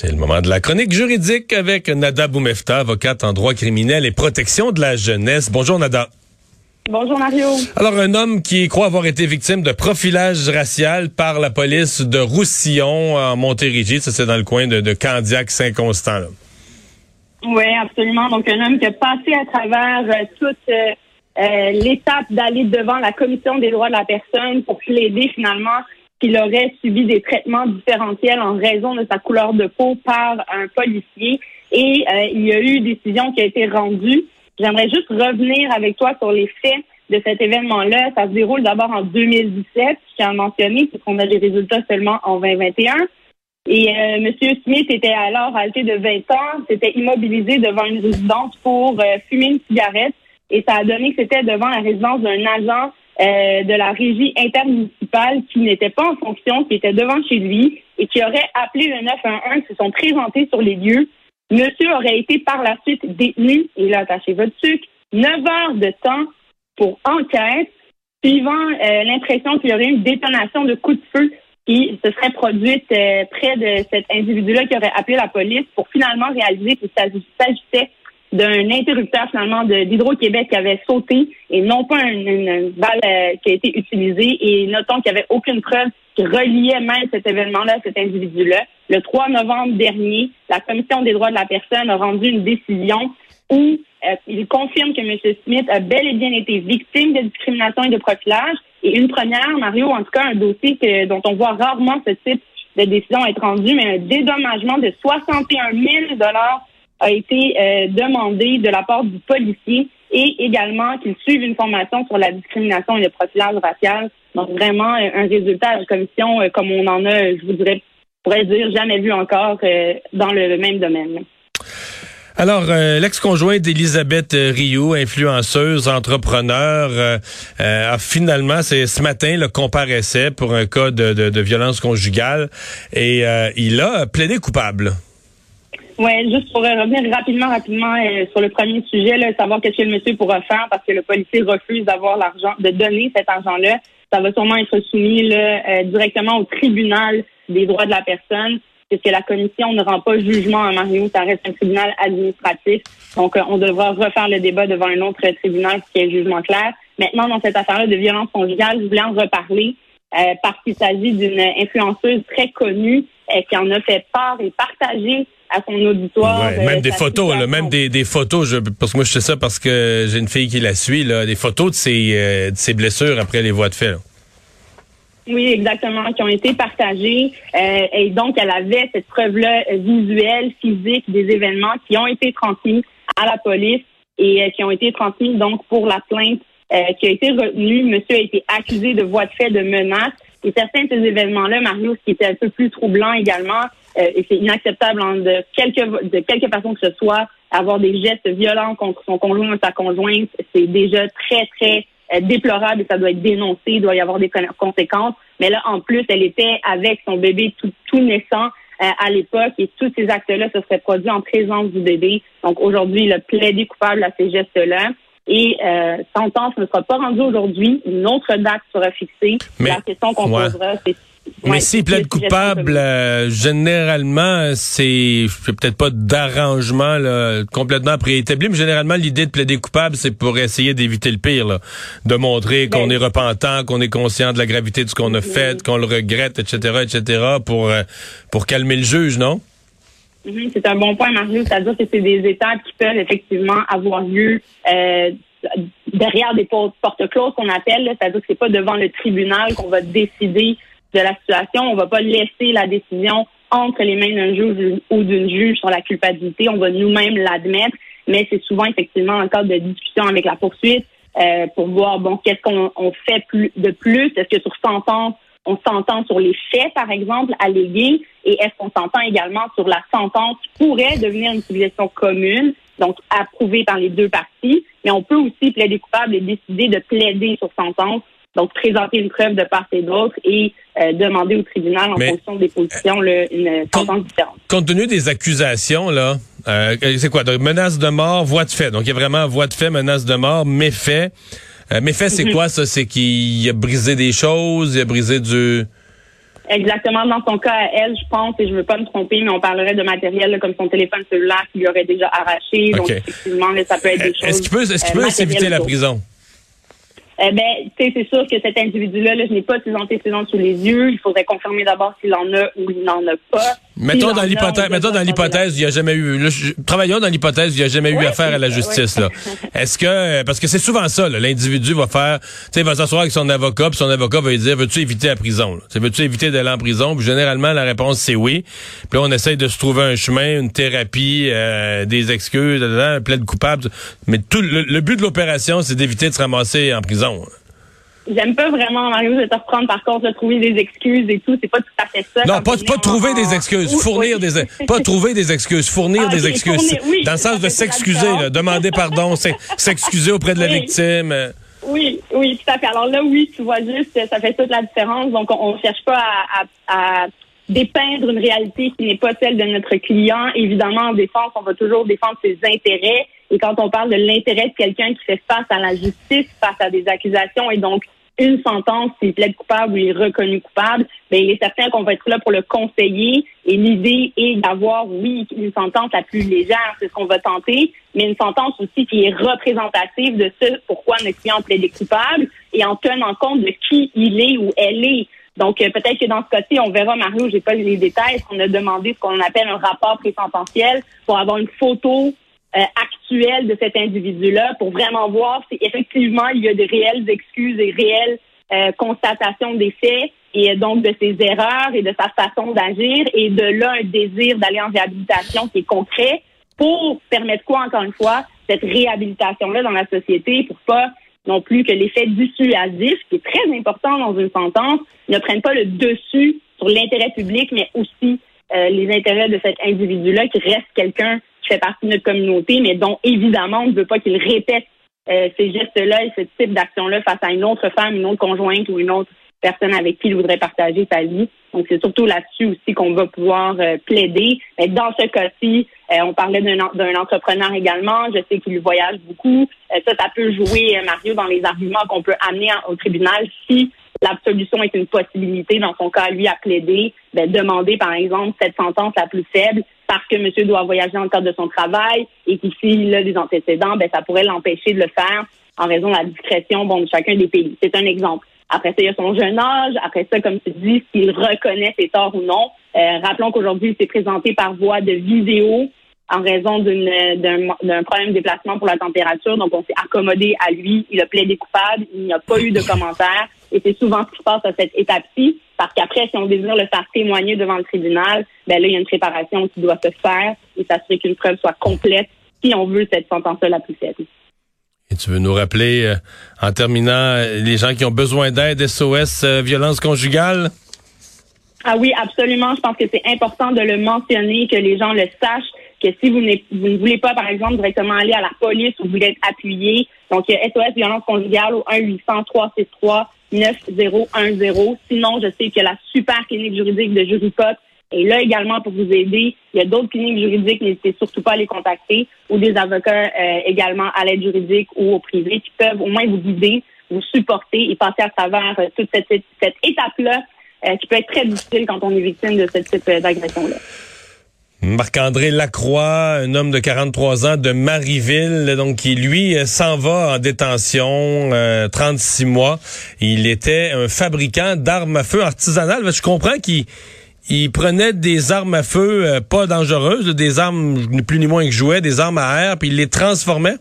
C'est le moment de la chronique juridique avec Nada Boumefta, avocate en droit criminel et protection de la jeunesse. Bonjour Nada. Bonjour Mario. Alors un homme qui croit avoir été victime de profilage racial par la police de Roussillon en Montérégie, ça c'est dans le coin de, de Candiac-Saint-Constant. Oui, absolument. Donc un homme qui a passé à travers euh, toute euh, euh, l'étape d'aller devant la commission des droits de la personne pour plaider finalement qu'il aurait subi des traitements différentiels en raison de sa couleur de peau par un policier. Et euh, il y a eu une décision qui a été rendue. J'aimerais juste revenir avec toi sur les faits de cet événement-là. Ça se déroule d'abord en 2017, je tiens à mentionner, puisqu'on a des résultats seulement en 2021. Et euh, M. Smith était alors âgé de 20 ans, s'était immobilisé devant une résidence pour euh, fumer une cigarette. Et ça a donné que c'était devant la résidence d'un agent euh, de la régie intermunicipale qui n'était pas en fonction, qui était devant chez lui et qui aurait appelé le 911, se sont présentés sur les lieux. Monsieur aurait été par la suite détenu, et là, attachez votre sucre, 9 heures de temps pour enquête, suivant euh, l'impression qu'il y aurait une détonation de coups de feu qui se serait produite euh, près de cet individu-là qui aurait appelé la police pour finalement réaliser qu'il s'agissait d'un interrupteur finalement d'Hydro-Québec qui avait sauté et non pas une, balle euh, qui a été utilisée. Et notons qu'il n'y avait aucune preuve qui reliait même cet événement-là à cet individu-là. Le 3 novembre dernier, la Commission des droits de la personne a rendu une décision où euh, il confirme que M. Smith a bel et bien été victime de discrimination et de profilage. Et une première, Mario, en tout cas, un dossier que, dont on voit rarement ce type de décision être rendu, mais un dédommagement de 61 000 dollars a été euh, demandé de la part du policier et également qu'il suive une formation sur la discrimination et le profilage racial. Donc vraiment euh, un résultat à la commission euh, comme on en a, je voudrais pourrais dire, jamais vu encore dans le même domaine. Alors, l'ex-conjoint d'Elisabeth Rioux, influenceuse, entrepreneur, a finalement, c'est ce matin, le comparaissait pour un cas de, de, de violence conjugale et il a plaidé coupable. Oui, juste pour revenir rapidement, rapidement euh, sur le premier sujet, là, savoir qu'est-ce que le monsieur pourra faire parce que le policier refuse d'avoir l'argent, de donner cet argent-là. Ça va sûrement être soumis là, euh, directement au tribunal des droits de la personne, puisque la commission ne rend pas jugement à Mario, ça reste un tribunal administratif. Donc, euh, on devra refaire le débat devant un autre tribunal qui est jugement clair. Maintenant, dans cette affaire-là de violence conjugale, je voulais en reparler parce qu'il s'agit d'une influenceuse très connue qui en a fait part et partagé à son auditoire. Ouais, même des photos, là, même des, des photos. Je, parce que moi, je sais ça parce que j'ai une fille qui la suit, là, des photos de ses, euh, de ses blessures après les voies de fait. Oui, exactement, qui ont été partagées. Euh, et donc, elle avait cette preuve-là euh, visuelle, physique des événements qui ont été transmis à la police et euh, qui ont été transmis donc pour la plainte qui a été retenue. Monsieur a été accusé de voies de fait de menaces. Et certains de ces événements-là, Mario, ce qui était un peu plus troublant également, euh, et c'est inacceptable hein, de quelque de quelque façon que ce soit, avoir des gestes violents contre son conjoint ou sa conjointe, c'est déjà très, très euh, déplorable et ça doit être dénoncé, il doit y avoir des conséquences. Mais là, en plus, elle était avec son bébé tout, tout naissant euh, à l'époque et tous ces actes-là se seraient produits en présence du bébé. Donc aujourd'hui, il a plaidé coupable à ces gestes-là. Et euh, sentence ne sera pas rendue aujourd'hui. Une autre date sera fixée. la question qu'on posera, c'est mais s'il plaide coupable, euh, généralement, c'est peut-être pas d'arrangement complètement préétabli, mais généralement, l'idée de plaider coupable, c'est pour essayer d'éviter le pire, de montrer qu'on ben, est repentant, qu'on est conscient de la gravité de ce qu'on a fait, qu'on le regrette, etc., etc., pour, euh, pour calmer le juge, non? Mhm, c'est un bon point, Mario. C'est-à-dire que c'est des étapes qui peuvent effectivement avoir lieu euh, derrière des portes closes qu'on appelle. C'est-à-dire que c'est pas devant le tribunal qu'on va décider de la situation. On va pas laisser la décision entre les mains d'un juge ou d'une juge sur la culpabilité. On va nous-mêmes l'admettre, mais c'est souvent effectivement en cas de discussion avec la poursuite euh, pour voir bon qu'est-ce qu'on fait plus de plus? Est-ce que sur sentence on s'entend sur les faits, par exemple, allégués, et est-ce qu'on s'entend également sur la sentence qui pourrait devenir une civilisation commune, donc approuvée par les deux parties, mais on peut aussi plaider coupable et décider de plaider sur sentence donc, présenter une preuve de part et d'autre et euh, demander au tribunal, en fonction des positions, une sentence différente. Compte tenu des accusations, là, euh, c'est quoi? Donc, menace de mort, voie de fait. Donc, il y a vraiment voie de fait, menace de mort, méfait. Euh, méfait, c'est mhm. quoi, ça? C'est qu'il a brisé des choses, il a brisé du... Exactement. Dans son cas, à elle, je pense, et je veux pas me tromper, mais on parlerait de matériel comme son téléphone cellulaire qui lui aurait déjà arraché. Donc, effectivement, ça peut être des choses. Est-ce qu'il peut, est-ce qu'il peut s'éviter la prison? Eh ben, tu sais, c'est sûr que cet individu-là, là, je n'ai pas ses antécédents sous les yeux. Il faudrait confirmer d'abord s'il en a ou il n'en a pas. Mettons dans l'hypothèse, mettons dans l'hypothèse, il n'y a jamais eu, travaillons dans l'hypothèse, il n'y a jamais eu affaire à la justice, là. Est-ce que, parce que c'est souvent ça, l'individu va faire, tu sais, va s'asseoir avec son avocat, puis son avocat va lui dire, veux-tu éviter la prison? Veux-tu éviter d'aller en prison? Puis généralement, la réponse, c'est oui. Puis là, on essaye de se trouver un chemin, une thérapie, euh, des excuses, un plaide coupable. Mais tout, le but de l'opération, c'est d'éviter de se ramasser en prison j'aime pas vraiment, Mario, de te reprendre par contre, de trouver des excuses et tout. C'est pas tout à fait ça. Non, pas, pas trouver des excuses, fournir des, pas trouver des excuses, fournir ah, des excuses. dans le sens de s'excuser, demander pardon, s'excuser auprès de la victime. Oui, oui, tout à fait. Alors là, oui, tu vois juste, ça fait toute la différence. Donc, on, ne cherche pas à, à, dépeindre une réalité qui n'est pas celle de notre client. Évidemment, en défense, on va toujours défendre ses intérêts. Et quand on parle de l'intérêt de quelqu'un qui fait face à la justice, face à des accusations et donc une sentence, s'il plaide coupable ou il est reconnu coupable, bien, il est certain qu'on va être là pour le conseiller. Et l'idée est d'avoir, oui, une sentence la plus légère, c'est ce qu'on va tenter, mais une sentence aussi qui est représentative de ce pourquoi notre client plaide coupable et en tenant compte de qui il est ou elle est. Donc, euh, peut-être que dans ce cas-ci, on verra, Mario, j'ai pas les détails, on a demandé ce qu'on appelle un rapport présententiel pour avoir une photo euh, actuelle de cet individu-là pour vraiment voir si effectivement il y a de réelles excuses et réelles euh, constatations des faits et donc de ses erreurs et de sa façon d'agir. Et de là un désir d'aller en réhabilitation qui est concret pour permettre quoi encore une fois cette réhabilitation-là dans la société pour pas non plus que l'effet dissuasif, qui est très important dans une sentence, ne prenne pas le dessus sur l'intérêt public, mais aussi euh, les intérêts de cet individu-là qui reste quelqu'un fait partie de notre communauté, mais dont évidemment on ne veut pas qu'il répète euh, ces gestes-là et ce type d'action-là face à une autre femme, une autre conjointe ou une autre personne avec qui il voudrait partager sa vie. Donc, c'est surtout là-dessus aussi qu'on va pouvoir euh, plaider. Mais dans ce cas-ci, euh, on parlait d'un entrepreneur également. Je sais qu'il voyage beaucoup. ça, ça peut jouer, Mario, dans les arguments qu'on peut amener au tribunal si l'absolution est une possibilité. Dans son cas, lui, à plaider, ben, demander, par exemple, cette sentence la plus faible parce que monsieur doit voyager dans le cadre de son travail et qu'ici, a des antécédents, ben, ça pourrait l'empêcher de le faire en raison de la discrétion bon, de chacun des pays. C'est un exemple. Après ça, il y a son jeune âge. Après ça, comme tu dis, s'il reconnaît ses torts ou non. Euh, rappelons qu'aujourd'hui, il s'est présenté par voie de vidéo en raison d'un problème de déplacement pour la température. Donc, on s'est accommodé à lui. Il a plaidé coupable. Il n'y a pas eu de commentaires. Et c'est souvent ce qui se passe à cette étape-ci. Parce qu'après, si on désire le faire témoigner devant le tribunal, ben là, il y a une préparation qui doit se faire et s'assurer qu'une preuve soit complète si on veut cette sentence-là la plus faible. Et tu veux nous rappeler, euh, en terminant, les gens qui ont besoin d'aide, SOS, euh, violence conjugale? Ah oui, absolument. Je pense que c'est important de le mentionner, que les gens le sachent que si vous, vous, ne voulez pas, par exemple, directement aller à la police ou vous voulez être appuyé, donc SOS violence conjugale au 1 800 363 9010. Sinon, je sais que la super clinique juridique de Juripot est là également pour vous aider. Il y a d'autres cliniques juridiques, n'hésitez surtout pas à les contacter, ou des avocats euh, également à l'aide juridique ou au privé qui peuvent au moins vous guider, vous supporter et passer à travers euh, toute cette, cette étape-là euh, qui peut être très difficile quand on est victime de ce type d'agression-là. Marc-André Lacroix, un homme de 43 ans de Marieville, donc qui lui s'en va en détention, 36 euh, mois. Il était un fabricant d'armes à feu artisanales. Je comprends qu'il il prenait des armes à feu euh, pas dangereuses, des armes ni plus ni moins que jouets, des armes à air, puis il les transformait.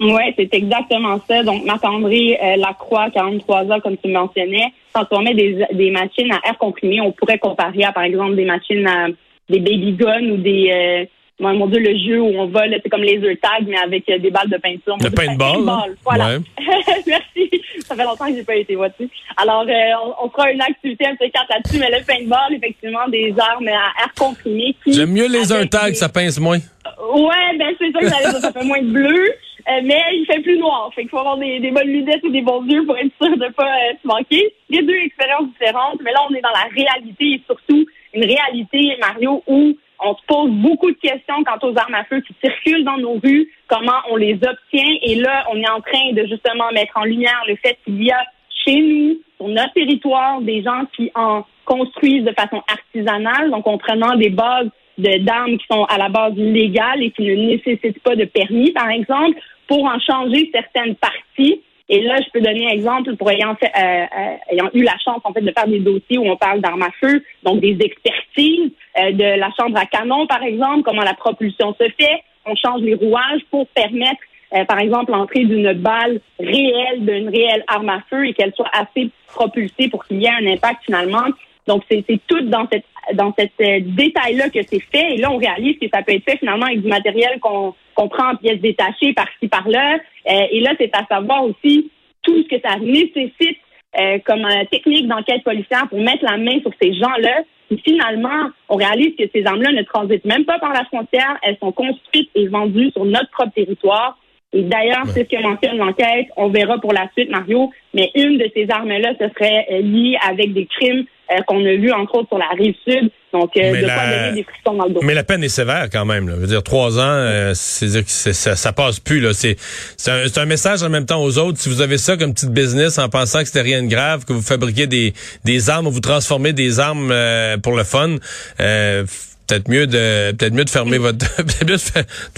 Oui, c'est exactement ça. Donc, Marc-André euh, Lacroix, 43 ans, comme tu mentionnais, transformait des, des machines à air comprimé. On pourrait comparer à, par exemple, des machines à des baby guns ou des euh, mon Dieu, le jeu où on va, c'est comme laser tag, mais avec euh, des balles de peinture. Le paintball. paintball voilà. Merci. Ça fait longtemps que j'ai pas été, vois-tu. Alors, euh, on, fera une activité un peu carte là-dessus, mais le paintball, effectivement, des armes à air comprimé. J'aime mieux laser tag, ça pince moins. Ouais, ben c'est ça que ça, ça fait moins de bleu, mais il fait plus noir. Fait qu'il faut avoir des, des, bonnes lunettes et des bons yeux pour être sûr de pas se manquer. Les deux expériences différentes, mais là, on est dans la réalité et surtout une réalité, Mario, où on se pose beaucoup de questions quant aux armes à feu qui circulent dans nos rues, comment on les obtient. Et là, on est en train de justement mettre en lumière le fait qu'il y a chez nous, sur notre territoire, des gens qui en construisent de façon artisanale, donc en prenant des bases d'armes qui sont à la base légales et qui ne nécessitent pas de permis, par exemple, pour en changer certaines parties. Et là, je peux donner un exemple pour ayant, fait, euh, euh, ayant eu la chance en fait de faire des dossiers où on parle d'armes à feu, donc des expertises euh, de la chambre à canon, par exemple, comment la propulsion se fait. On change les rouages pour permettre euh, par exemple, l'entrée d'une balle réelle, d'une réelle arme à feu et qu'elle soit assez propulsée pour qu'il y ait un impact finalement. Donc, c'est tout dans cette dans euh, détail-là que c'est fait. Et là, on réalise que ça peut être fait finalement avec du matériel qu'on prend en pièces détachées par-ci, par-là. Euh, et là, c'est à savoir aussi tout ce que ça nécessite comme technique d'enquête policière pour mettre la main sur ces gens-là. Et finalement, on réalise que ces armes-là ne transitent même pas par la frontière. Elles sont construites et vendues sur notre propre territoire. Et d'ailleurs, c'est ce que mentionne l'enquête. On verra pour la suite, Mario. Mais une de ces armes-là, ce serait euh, liée avec des crimes euh, qu'on a vus, entre autres, sur la rive sud. Donc, euh, de quoi donner des frissons dans le dos. Mais la peine est sévère quand même. Là. Je veux dire, trois ans, c'est dire que ça, ça passe plus. Là. C'est, c'est, un, un, message en même temps aux autres. Si vous avez ça comme petite business en pensant que c'était rien de grave, que vous fabriquez des, des armes ou vous transformez des armes pour le fun, peut-être mieux de peut-être mieux de fermer votre de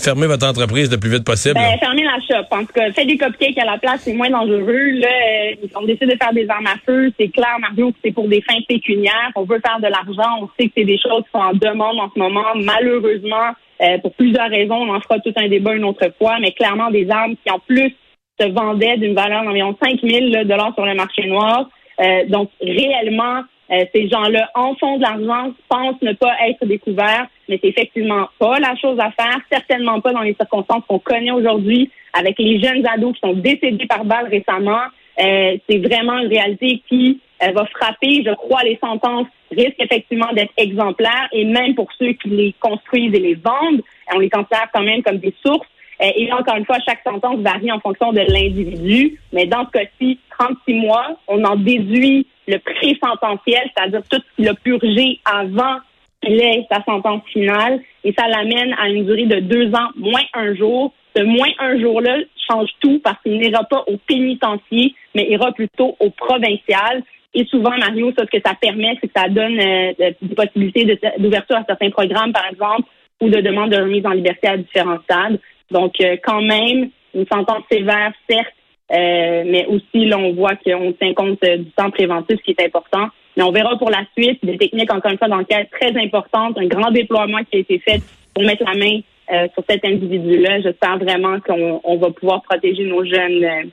fermer votre entreprise le plus vite possible. Ben, fermer la shop. En tout cas, faites des cupcakes à la place, c'est moins dangereux. Là, euh, on décide de faire des armes à feu. C'est clair, Mario, que c'est pour des fins pécuniaires. On veut faire de l'argent. On sait que c'est des choses qui sont en demande en ce moment. Malheureusement, euh, pour plusieurs raisons, on en fera tout un débat une autre fois, mais clairement des armes qui en plus se vendaient d'une valeur d'environ 5 000 dollars sur le marché noir. Euh, donc réellement, euh, ces gens-là en font de l'argent, pensent ne pas être découverts, mais c'est effectivement pas la chose à faire, certainement pas dans les circonstances qu'on connaît aujourd'hui avec les jeunes ados qui sont décédés par balle récemment. Euh, c'est vraiment une réalité qui euh, va frapper. Je crois les sentences risquent effectivement d'être exemplaires et même pour ceux qui les construisent et les vendent, on les considère quand même comme des sources. Et là, encore une fois, chaque sentence varie en fonction de l'individu. Mais dans ce cas-ci, 36 mois, on en déduit le pré-sententiel, c'est-à-dire tout ce qu'il a purgé avant qu'il ait sa sentence finale, et ça l'amène à une durée de deux ans moins un jour. Ce moins un jour-là change tout parce qu'il n'ira pas au pénitencier, mais ira plutôt au provincial. Et souvent, Mario, ça, ce que ça permet, c'est que ça donne euh, des possibilités d'ouverture à certains programmes, par exemple, ou de demande de remise en liberté à différents stades. Donc, euh, quand même, une sentence sévère, certes, euh, mais aussi, là, on voit qu'on tient compte euh, du temps préventif, ce qui est important. Mais on verra pour la suite des techniques, encore une fois, d'enquête très importantes, un grand déploiement qui a été fait pour mettre la main euh, sur cet individu-là. J'espère vraiment qu'on va pouvoir protéger nos jeunes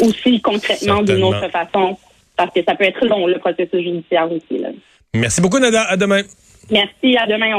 aussi concrètement d'une autre façon, parce que ça peut être long, le processus judiciaire aussi. Là. Merci beaucoup, Nada. À demain. Merci. À demain.